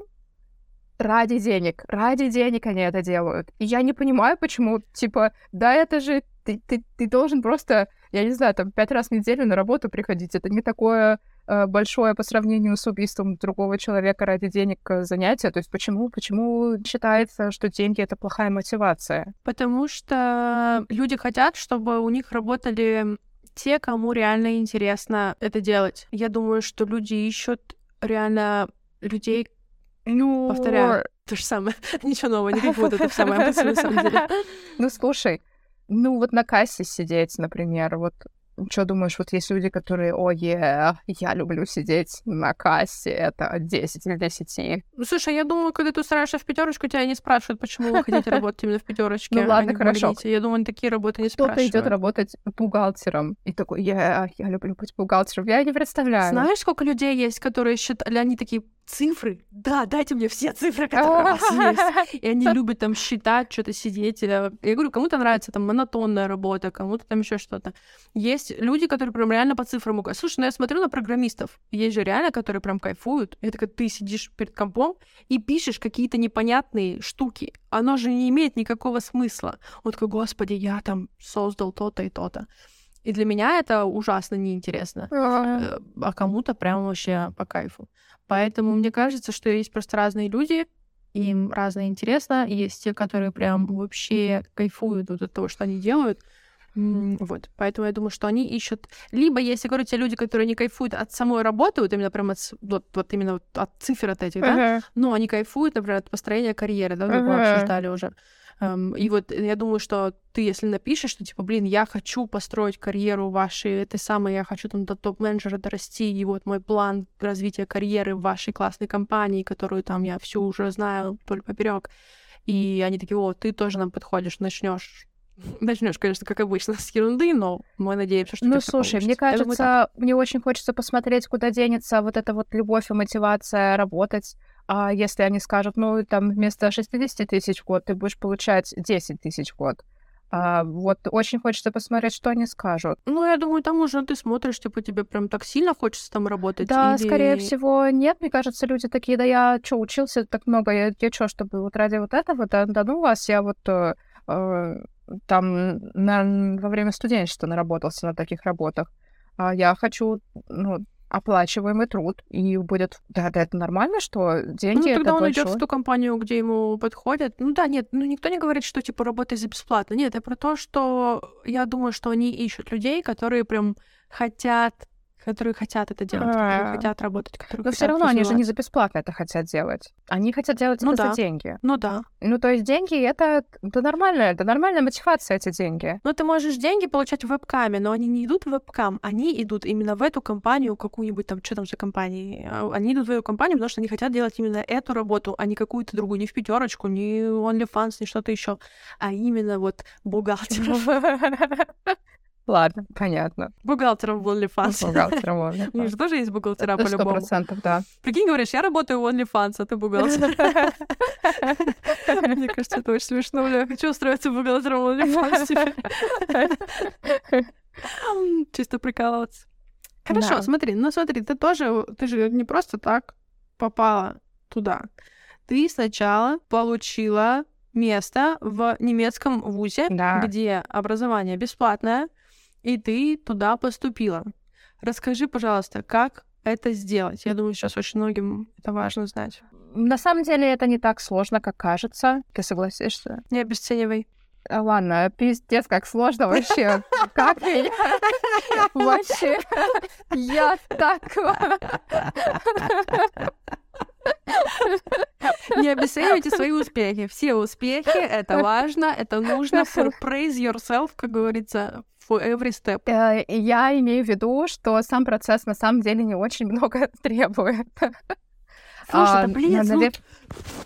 ради денег. Ради денег они это делают. И я не понимаю, почему, типа, да, это же ты, ты, ты должен просто, я не знаю, там, пять раз в неделю на работу приходить. Это не такое большое по сравнению с убийством другого человека ради денег э, занятия. То есть почему, почему считается, что деньги — это плохая мотивация? Потому что люди хотят, чтобы у них работали те, кому реально интересно это делать. Я думаю, что люди ищут реально людей, ну, повторяю, то же самое. Ничего нового, не вот это самое мысль, на самом деле. Ну, слушай, ну, вот на кассе сидеть, например, вот что думаешь, вот есть люди, которые, о, yeah, я люблю сидеть на кассе, это 10 или 10. Ну, слушай, я думаю, когда ты устраиваешься в пятерочку, тебя не спрашивают, почему вы хотите работать именно в пятерочке. Ну ладно, хорошо. Я думаю, такие работы не спрашивают. Кто-то идет работать бухгалтером и такой, я, я люблю быть бухгалтером. Я не представляю. Знаешь, сколько людей есть, которые считают, они такие, цифры? Да, дайте мне все цифры, которые у вас есть. И они любят там считать, что-то сидеть. Я говорю, кому-то нравится там монотонная работа, кому-то там еще что-то. Есть люди, которые прям реально по цифрам. Слушай, ну я смотрю на программистов. Есть же реально, которые прям кайфуют. Это когда ты сидишь перед компом и пишешь какие-то непонятные штуки. Оно же не имеет никакого смысла. Он такой, господи, я там создал то-то и то-то. И для меня это ужасно неинтересно. Э, а кому-то прям вообще по кайфу. Поэтому мне кажется, что есть просто разные люди, им разное интересно. Есть те, которые прям вообще кайфуют вот от того, что они делают. Вот, поэтому я думаю, что они ищут... Либо, если говорю, те люди, которые не кайфуют от самой работы, вот именно прям от, вот, вот именно вот от цифр от этих, uh-huh. да, но они кайфуют, например, от построения карьеры, да, мы uh-huh. обсуждали уже. Um, и вот я думаю, что ты, если напишешь, что типа, блин, я хочу построить карьеру вашей, этой самой, я хочу там до топ-менеджера дорасти, и вот мой план развития карьеры в вашей классной компании, которую там я всю уже знаю только поперек. И они такие, о, ты тоже нам подходишь, начнешь Начнешь, конечно, как обычно, с ерунды, но мы надеемся, что Ну, слушай, мне кажется, мне очень хочется посмотреть, куда денется вот эта вот любовь и мотивация работать. А если они скажут, ну, там, вместо 60 тысяч в год ты будешь получать 10 тысяч в год, а, вот очень хочется посмотреть, что они скажут. Ну, я думаю, там уже ты смотришь, типа, тебе прям так сильно хочется там работать. Да, или... скорее всего, нет. Мне кажется, люди такие, да я что, учился так много, я, я что, чтобы вот ради вот этого, да, да ну вас, я вот э, э там на, во время студенчества наработался на таких работах. А я хочу, ну, оплачиваемый труд, и будет, да, да, это нормально, что деньги ну, тогда это он идет в ту компанию, где ему подходят. Ну да, нет, ну никто не говорит, что типа работай за бесплатно. Нет, это про то, что я думаю, что они ищут людей, которые прям хотят которые хотят это делать, которые А. хотят работать, которые Но все равно они же не за бесплатно это хотят делать. Они хотят делать Ну это да. за деньги. Ну да. Ну, то есть деньги это, это нормально, это нормальная мотивация, эти деньги. Ну, ты можешь деньги получать в вебкаме, но они не идут в вебкам, они идут именно в эту компанию, какую-нибудь там, что там за компании. А, Они идут в эту компанию, потому что они хотят делать именно эту работу, а не какую-то другую, не в пятерочку, не OnlyFans, не что-то еще, а именно вот бухгалтеров. Ладно, понятно. Бухгалтеров в OnlyFans. Бухгалтером У них же тоже есть бухгалтера по-любому. процентов, да. Прикинь, говоришь, я работаю в OnlyFans, а ты бухгалтер. Мне кажется, это очень смешно. Я хочу устроиться бухгалтером в OnlyFans теперь. Чисто прикалываться. Хорошо, смотри, ну смотри, ты тоже, ты же не просто так попала туда. Ты сначала получила место в немецком вузе, Да. где образование бесплатное, и ты туда поступила. Расскажи, пожалуйста, как это сделать? Я думаю, сейчас очень многим это важно знать. На самом деле это не так сложно, как кажется. Ты согласишься? Не обесценивай. А, Ладно, пиздец, как сложно вообще. Как меня? Вообще. Я так... Не обесценивайте свои успехи. Все успехи — это важно, это нужно. For praise yourself, как говорится, for every step. Э, Я имею в виду, что сам процесс на самом деле не очень много требует. Слушай, А, да блин, на- ну, навер- А,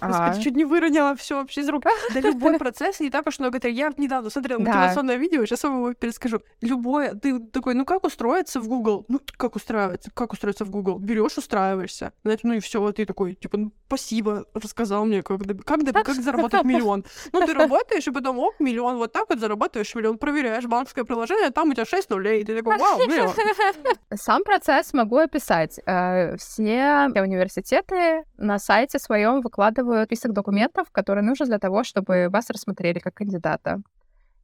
Господи, чуть не выронила все вообще из рук. Да любой процесс не так уж много. требует. Я недавно смотрела мотивационное видео, сейчас вам его перескажу. Любое, ты такой, ну как устроиться в Google? Ну как устраиваться? Как устроиться в Google? Берешь, устраиваешься. Ну и все, ты такой, типа, ну спасибо, рассказал мне, как, как заработать миллион. Ну ты работаешь, и потом, оп, миллион, вот так вот зарабатываешь миллион, проверяешь банковское приложение, там у тебя 6 нулей, и ты такой, вау, миллион. Сам процесс могу описать. Э, Все университеты на сайте своем выкладывают список документов, которые нужны для того, чтобы вас рассмотрели как кандидата.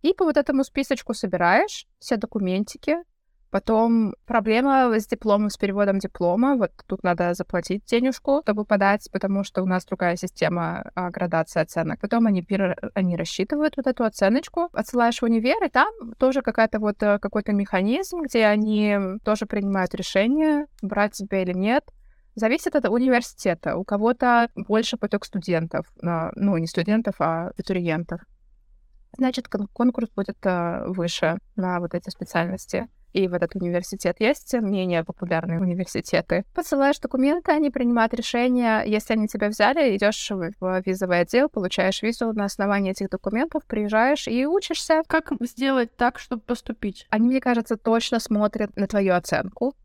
И по вот этому списочку собираешь все документики. Потом проблема с дипломом, с переводом диплома. Вот тут надо заплатить денежку, чтобы подать, потому что у нас другая система а, градации оценок. Потом они, они рассчитывают вот эту оценочку, отсылаешь в универ, и там тоже какая-то вот э, какой-то механизм, где они тоже принимают решение, брать тебя или нет. Зависит от университета. У кого-то больше поток студентов, а, ну, не студентов, а абитуриентов. Значит, кон- конкурс будет э, выше на вот эти специальности. И в этот университет есть менее популярные университеты. Посылаешь документы, они принимают решение. Если они тебя взяли, идешь в визовый отдел, получаешь визу на основании этих документов, приезжаешь и учишься. Как сделать так, чтобы поступить? Они, мне кажется, точно смотрят на твою оценку,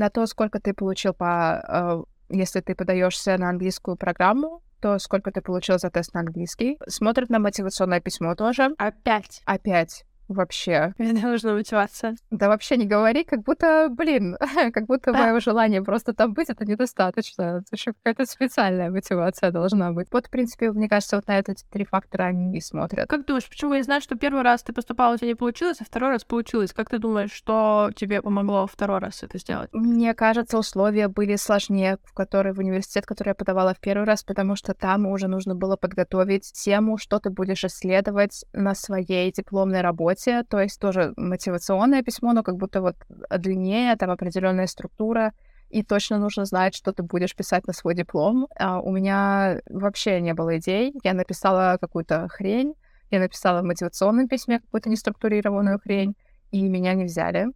на то, сколько ты получил по... э, если ты подаешься на английскую программу, то сколько ты получил за тест на английский. Смотрят на мотивационное письмо тоже. Опять. Опять вообще. Мне нужна мотивация. Да вообще не говори, как будто, блин, как будто мое желание просто там быть, это недостаточно. Это еще какая-то специальная мотивация должна быть. Вот, в принципе, мне кажется, вот на это эти три фактора они и смотрят. Как думаешь, почему я знаю, что первый раз ты поступала, у тебя не получилось, а второй раз получилось? Как ты думаешь, что тебе помогло второй раз это сделать? Мне кажется, условия были сложнее, в который в университет, который я подавала в первый раз, потому что там уже нужно было подготовить тему, что ты будешь исследовать на своей дипломной работе. То есть тоже мотивационное письмо, но как будто вот длиннее, там определенная структура. И точно нужно знать, что ты будешь писать на свой диплом. А у меня вообще не было идей. Я написала какую-то хрень, Я написала в мотивационном письме какую-то неструктурированную хрень, и меня не взяли.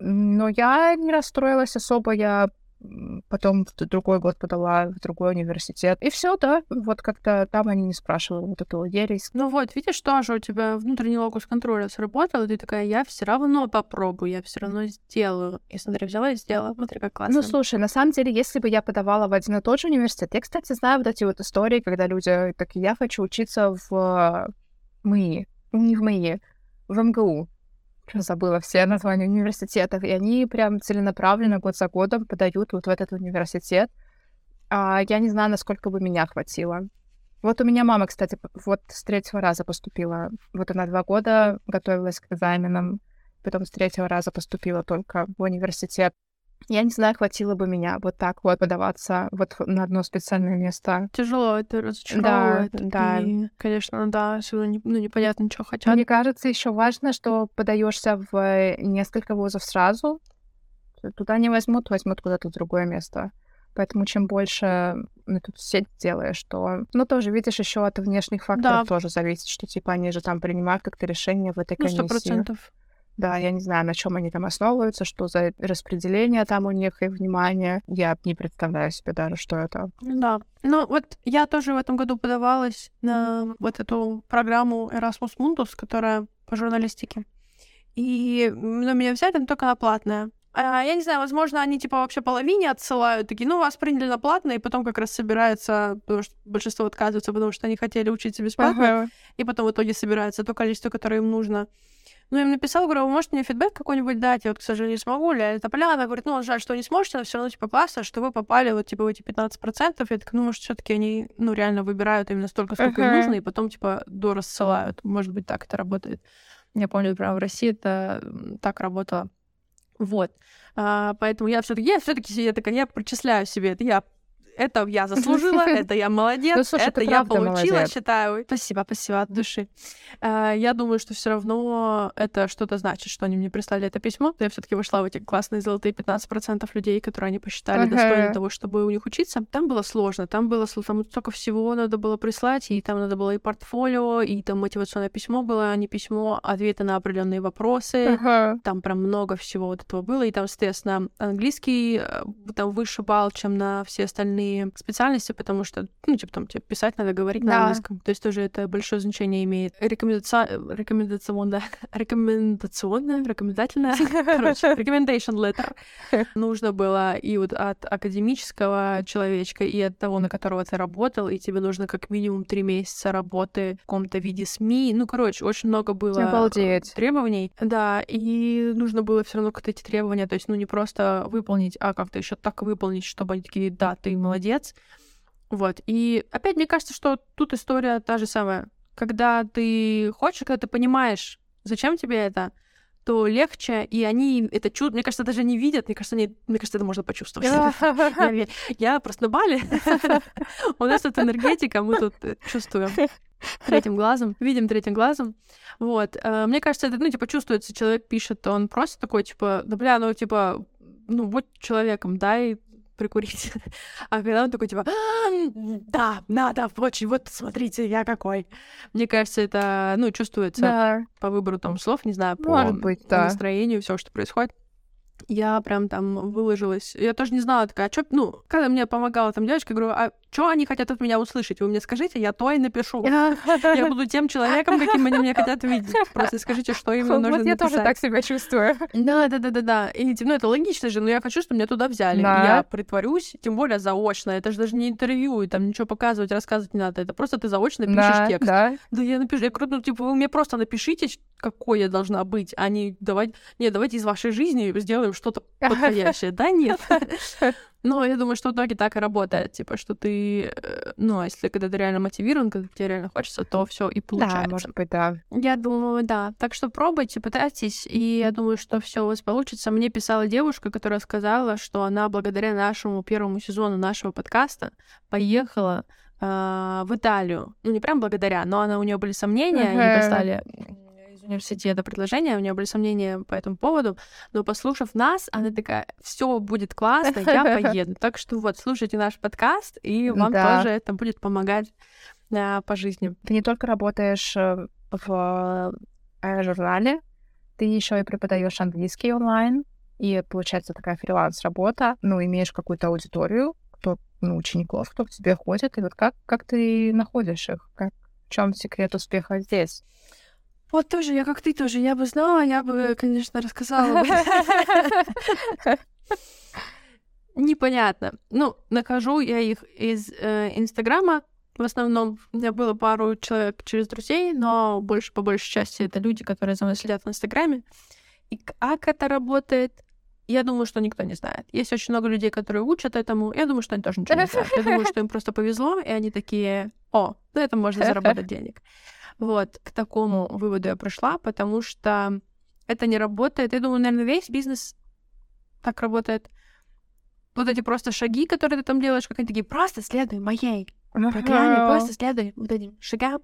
Но я не расстроилась особо, я потом в другой год подала в другой университет. И все, да, вот как-то там они не спрашивали вот эту ересь. Ну вот, видишь, тоже у тебя внутренний локус контроля сработал, и ты такая, я все равно попробую, я все равно сделаю. И смотри, взяла и сделала, смотри, как классно. Ну слушай, на самом деле, если бы я подавала в один и тот же университет, я, кстати, знаю вот эти вот истории, когда люди такие, я хочу учиться в МИИ, не в МИИ, в МГУ забыла все названия университетов, и они прям целенаправленно год за годом подают вот в этот университет. А я не знаю, насколько бы меня хватило. Вот у меня мама, кстати, вот с третьего раза поступила. Вот она два года готовилась к экзаменам, потом с третьего раза поступила только в университет. Я не знаю, хватило бы меня вот так вот подаваться вот на одно специальное место. Тяжело это разочаровывает. Да, да. И, конечно, да, не, ну, непонятно, что хотят. Мне кажется, еще важно, что подаешься в несколько вузов сразу. Туда не возьмут, возьмут куда-то другое место. Поэтому чем больше ну, тут сеть делаешь, то... Ну, тоже, видишь, еще от внешних факторов да. тоже зависит, что, типа, они же там принимают как-то решение в этой ну, комиссии. Ну, сто процентов. Да, я не знаю, на чем они там основываются, что за распределение там у них и внимание. Я не представляю себе даже, что это. Да. Ну, вот я тоже в этом году подавалась на вот эту программу Erasmus Mundus, которая по журналистике. И ну, меня взяли, но только на платное. А, я не знаю, возможно, они типа вообще половине отсылают, такие, ну, вас приняли на платное, и потом как раз собирается, потому что большинство отказываются, потому что они хотели учиться бесплатно, uh-huh. и потом в итоге собирается то количество, которое им нужно. Ну, я им написала, говорю, вы можете мне фидбэк какой-нибудь дать? Я вот, к сожалению, не смогу. Ля это Поляна говорит, ну, жаль, что не сможете, но все равно, типа, классно, что вы попали вот, типа, в эти 15%. Я так, ну, может, все таки они, ну, реально выбирают именно столько, сколько uh-huh. им нужно, и потом, типа, до рассылают. Может быть, так это работает. Я помню, прямо в России это так работало. Вот. А, поэтому я все-таки, я все-таки я такая, я причисляю себе это, я это я заслужила, это я молодец, ну, слушай, это я получила, молодец. считаю. Спасибо, спасибо от души. Uh, я думаю, что все равно это что-то значит, что они мне прислали это письмо. Я все-таки вышла в эти классные золотые 15% людей, которые они посчитали uh-huh. достойны того, чтобы у них учиться. Там было сложно, там было там столько всего надо было прислать, и там надо было и портфолио, и там мотивационное письмо было, а не письмо, ответы на определенные вопросы. Там прям много всего вот этого было, и там, соответственно, английский э, там выше балл, чем на все остальные разные специальности, потому что, ну, типа, там, тебе писать надо, говорить да. на английском. То есть тоже это большое значение имеет. Рекомендация... Рекомендационная... Рекомендационная? Рекомендательная? Короче, recommendation letter нужно было и вот от академического человечка, и от того, на которого ты работал, и тебе нужно как минимум три месяца работы в каком-то виде СМИ. Ну, короче, очень много было Обалдеть. требований. Да, и нужно было все равно как-то эти требования, то есть, ну, не просто выполнить, а как-то еще так выполнить, чтобы они такие, да, ты молодец, молодец. Вот. И опять мне кажется, что тут история та же самая. Когда ты хочешь, когда ты понимаешь, зачем тебе это, то легче, и они это чувствуют. Мне кажется, даже не видят, мне кажется, они, мне кажется, это можно почувствовать. Я просто на Бали. У нас тут энергетика, мы тут э, чувствуем третьим глазом, видим третьим глазом. Вот. Э, мне кажется, это, ну, типа, чувствуется, человек пишет, он просто такой, типа, да, бля, ну, типа, ну, будь человеком, дай прикурить. А когда он такой, типа, да, надо, очень, вот, смотрите, я какой. Мне кажется, это, ну, чувствуется да. по выбору там слов, не знаю, по, быть, да. настроению, все, что происходит я прям там выложилась. Я тоже не знала, такая, а чё, ну, когда мне помогала там девочка, говорю, а что они хотят от меня услышать? Вы мне скажите, я то и напишу. Я буду тем человеком, каким они меня хотят видеть. Просто скажите, что им нужно Вот я тоже так себя чувствую. Да, да, да, да, да. И, ну, это логично же, но я хочу, чтобы меня туда взяли. Я притворюсь, тем более заочно. Это же даже не интервью, и там ничего показывать, рассказывать не надо. Это просто ты заочно пишешь текст. Да, я напишу. Я говорю, ну, типа, вы мне просто напишите, какой я должна быть, а не давать... Нет, давайте из вашей жизни сделаем что-то подходящее. Да, нет. Но я думаю, что в итоге так и работает. Типа, что ты, э, ну, а если когда ты реально мотивирован, когда тебе реально хочется, то все и получается. Да, может быть, да. Я думаю, да. Так что пробуйте, пытайтесь, и я думаю, что все у вас получится. Мне писала девушка, которая сказала, что она благодаря нашему первому сезону нашего подкаста поехала э, в Италию. Ну, не прям благодаря, но она, у нее были сомнения, uh-huh. и послали университета предложение, у нее были сомнения по этому поводу, но послушав нас, она такая, все будет классно, я поеду. Так что вот, слушайте наш подкаст, и вам да. тоже это будет помогать да, по жизни. Ты не только работаешь э, в журнале, ты еще и преподаешь английский онлайн, и получается такая фриланс-работа, ну, имеешь какую-то аудиторию, кто, ну, учеников, кто к тебе ходит, и вот как, как ты находишь их? Как, в чем секрет успеха здесь? Вот тоже, я как ты тоже, я бы знала, я бы, конечно, рассказала. Непонятно. Ну, нахожу я их из э, Инстаграма, в основном у меня было пару человек через друзей, но больше по большей части это люди, которые за мной следят в Инстаграме. И как это работает, я думаю, что никто не знает. Есть очень много людей, которые учат этому. Я думаю, что они тоже ничего не знают. Я думаю, что им просто повезло, и они такие, о, на этом можно заработать денег. Вот, к такому выводу я пришла, потому что это не работает. Я думаю, наверное, весь бизнес так работает. Вот эти просто шаги, которые ты там делаешь, как они такие, просто следуй моей программе, просто следуй вот этим шагам,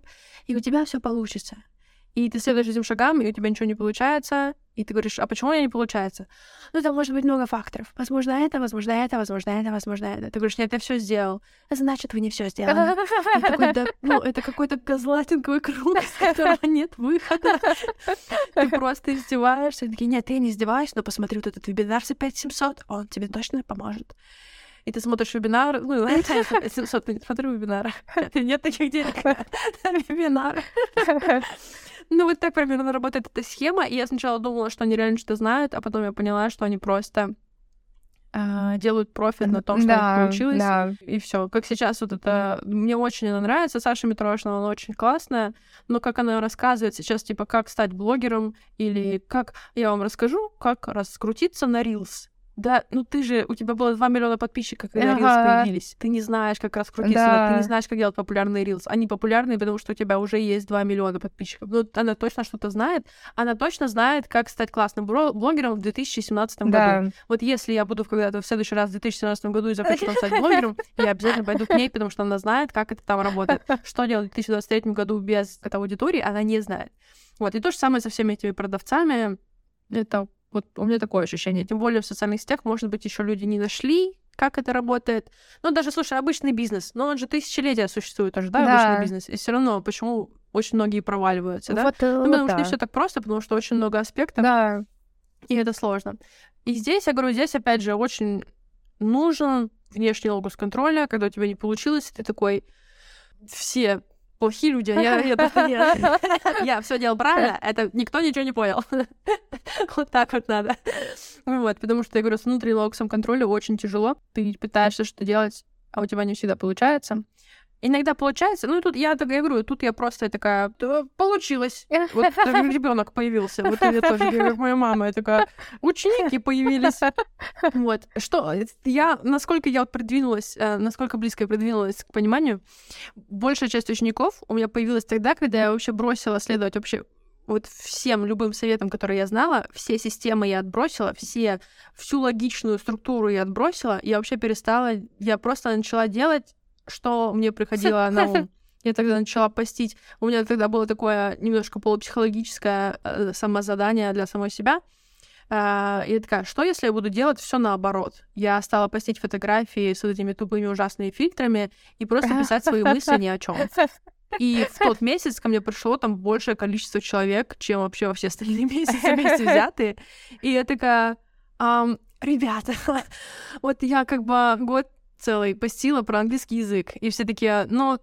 и у тебя все получится и ты следуешь этим шагам, и у тебя ничего не получается, и ты говоришь, а почему у меня не получается? Ну, там может быть много факторов. Возможно, это, возможно, это, возможно, это, возможно, это. Ты говоришь, нет, я все сделал. Значит, вы не все сделали. Ну, это какой-то козлатинковый круг, из которого нет выхода. Ты просто издеваешься. И такие, нет, ты не издеваешься, но посмотри вот этот вебинар за 5700, он тебе точно поможет и ты смотришь вебинар, ну, 700, не смотрю вебинары. Нет таких денег на вебинары. Ну, вот так примерно работает эта схема. И я сначала думала, что они реально что-то знают, а потом я поняла, что они просто э, делают профит на том, что да, у них получилось. Да. И все. Как сейчас вот это... Мне очень она нравится. Саша Митрошина, она очень классная. Но как она рассказывает сейчас, типа, как стать блогером или как... Я вам расскажу, как раскрутиться на Reels. Да, ну ты же, у тебя было 2 миллиона подписчиков, когда ага. Reels появились. Ты не знаешь, как раскрутиться, да. ты не знаешь, как делать популярные Reels. Они популярные, потому что у тебя уже есть 2 миллиона подписчиков. Ну, она точно что-то знает. Она точно знает, как стать классным блогером в 2017 да. году. Вот если я буду когда-то в следующий раз в 2017 году и захочу стать блогером, я обязательно пойду к ней, потому что она знает, как это там работает. Что делать в 2023 году без этой аудитории, она не знает. Вот, и то же самое со всеми этими продавцами. Это вот у меня такое ощущение. Тем более в социальных сетях, может быть, еще люди не нашли, как это работает. Ну, даже, слушай, обычный бизнес, но он же тысячелетия существует уже, да, да. обычный бизнес. И все равно, почему очень многие проваливаются, да? Вот, ну, потому вот, что да. не все так просто, потому что очень много аспектов. Да. И это сложно. И здесь, я говорю, здесь, опять же, очень нужен внешний логос контроля, когда у тебя не получилось, ты такой, все плохие люди, а я, я, я, я все делал правильно, это никто ничего не понял. вот так вот надо. Вот, потому что, я говорю, с внутренним локсом контроля очень тяжело. Ты пытаешься что-то делать, а у тебя не всегда получается. Иногда получается, ну тут я так говорю, тут я просто такая, получилось. Вот ребенок появился. Вот я тоже, как моя мама, я такая, ученики появились. Вот. Что, я, насколько я вот продвинулась, э, насколько близко я продвинулась к пониманию, большая часть учеников у меня появилась тогда, когда я вообще бросила следовать вообще вот всем любым советам, которые я знала, все системы я отбросила, все, всю логичную структуру я отбросила, я вообще перестала, я просто начала делать что мне приходило на ум. Я тогда начала постить. У меня тогда было такое немножко полупсихологическое э, самозадание для самой себя. И я такая, что если я буду делать все наоборот? Я стала постить фотографии с этими тупыми ужасными фильтрами и просто писать свои мысли ни о чем. И в тот месяц ко мне пришло там большее количество человек, чем вообще во все остальные месяцы вместе взятые. И я такая, um, ребята, вот я как бы год целый постила про английский язык. И все такие, ну,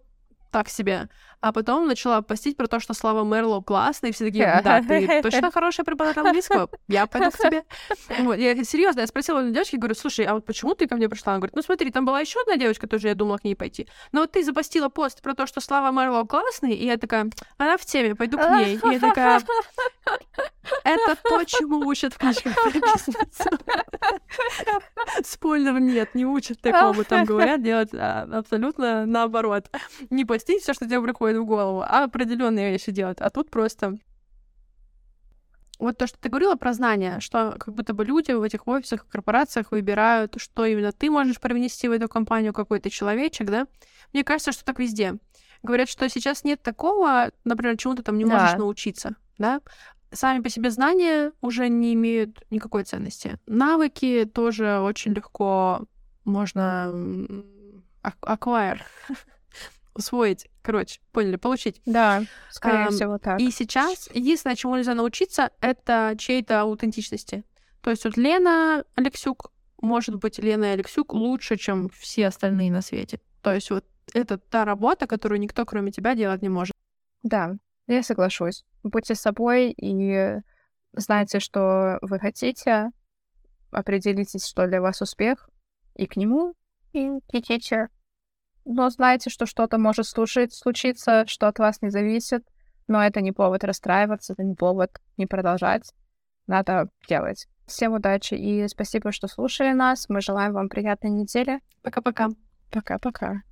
так себе. А потом начала постить про то, что Слава Мерлоу классный, и все такие, да, ты точно хорошая преподаватель английского, я пойду к тебе. Вот, я серьезно, я спросила у девочки, говорю, слушай, а вот почему ты ко мне пришла? Она говорит, ну смотри, там была еще одна девочка, тоже я думала к ней пойти. Но вот ты запостила пост про то, что Слава Мерлоу классный, и я такая, она в теме, пойду к ней. И я такая, это то, чему учат в книжках Спойлер, нет, не учат такому. Там говорят делать а, абсолютно наоборот. Не постить все, что тебе приходит в голову, а определенные вещи делать. А тут просто вот то, что ты говорила про знания, что как будто бы люди в этих офисах, корпорациях выбирают, что именно ты можешь привнести в эту компанию, какой-то человечек, да? Мне кажется, что так везде. Говорят, что сейчас нет такого, например, чему ты там не можешь да. научиться, да? Сами по себе знания уже не имеют никакой ценности. Навыки тоже очень легко можно acquire, усвоить, короче, поняли, получить. Да, скорее um, всего так. И сейчас единственное, чему нельзя научиться, это чьей-то аутентичности. То есть вот Лена Алексюк, может быть, Лена Алексюк лучше, чем все остальные на свете. То есть вот это та работа, которую никто, кроме тебя, делать не может. Да, я соглашусь. Будьте собой и знайте, что вы хотите, определитесь, что для вас успех, и к нему и идите. Но знайте, что что-то может слушать, случиться, что от вас не зависит, но это не повод расстраиваться, это не повод не продолжать. Надо делать. Всем удачи и спасибо, что слушали нас. Мы желаем вам приятной недели. Пока-пока. Пока-пока.